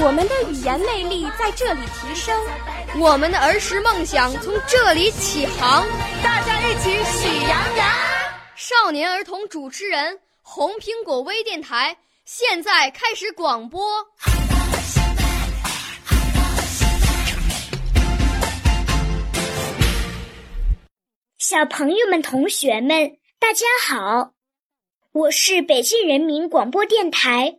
我们的语言魅力在这里提升，我们的儿时梦想从这里起航。大家一起喜羊羊。少年儿童主持人，红苹果微电台现在开始广播。小朋友们、同学们，大家好，我是北京人民广播电台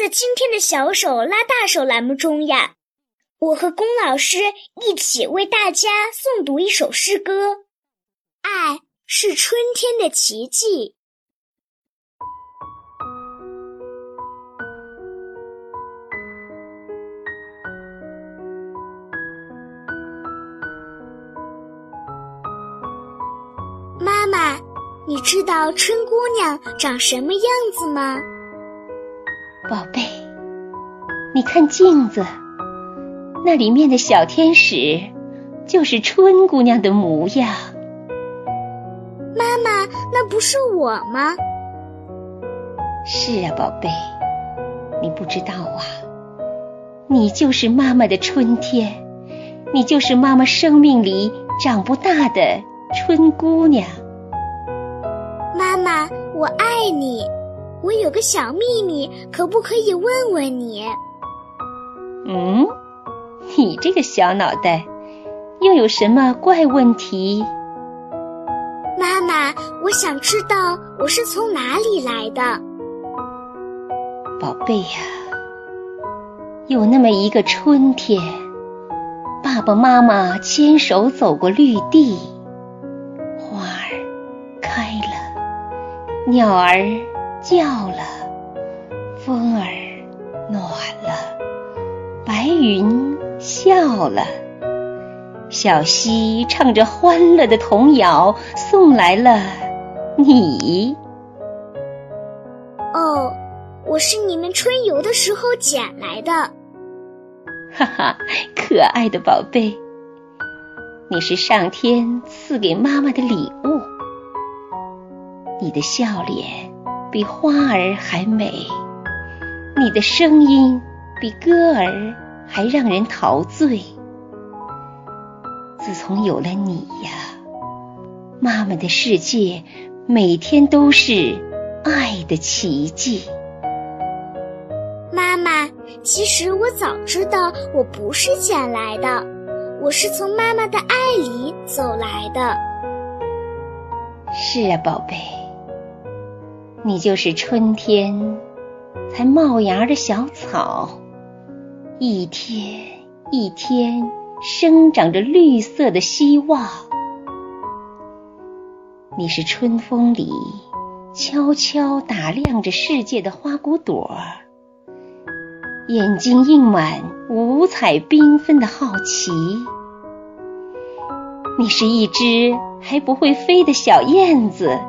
在今天的小手拉大手栏目中呀，我和龚老师一起为大家诵读一首诗歌。爱是春天的奇迹。妈妈，你知道春姑娘长什么样子吗？宝贝，你看镜子，那里面的小天使，就是春姑娘的模样。妈妈，那不是我吗？是啊，宝贝，你不知道啊，你就是妈妈的春天，你就是妈妈生命里长不大的春姑娘。妈妈，我爱你，我有个小秘密，可不可以问问你？嗯，你这个小脑袋，又有什么怪问题？妈妈，我想知道我是从哪里来的。宝贝呀，有那么一个春天，爸爸妈妈牵手走过绿地，花儿开了，鸟儿叫了，风儿暖了，白云笑了。小溪唱着欢乐的童谣，送来了你。哦，我是你们春游的时候捡来的。哈哈，可爱的宝贝，你是上天赐给妈妈的礼物。你的笑脸比花儿还美，你的声音比歌儿还让人陶醉。自从有了你呀，妈妈的世界每天都是爱的奇迹。妈妈，其实我早知道我不是捡来的，我是从妈妈的爱里走来的。是啊，宝贝，你就是春天才冒芽的小草，一天一天。生长着绿色的希望，你是春风里悄悄打量着世界的花骨朵儿，眼睛映满五彩缤纷的好奇。你是一只还不会飞的小燕子，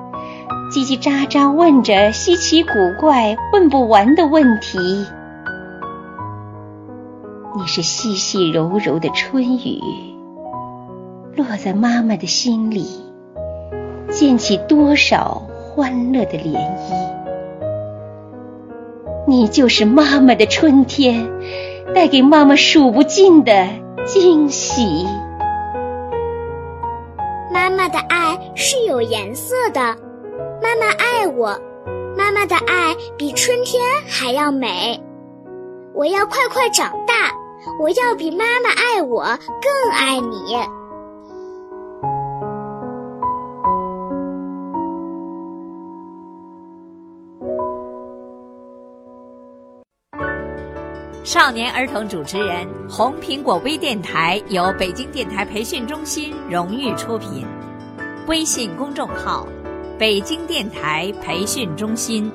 叽叽喳喳问着稀奇古怪、问不完的问题。你是细细柔柔的春雨，落在妈妈的心里，溅起多少欢乐的涟漪。你就是妈妈的春天，带给妈妈数不尽的惊喜。妈妈的爱是有颜色的，妈妈爱我，妈妈的爱比春天还要美。我要快快长大，我要比妈妈爱我更爱你。少年儿童主持人，红苹果微电台由北京电台培训中心荣誉出品，微信公众号：北京电台培训中心。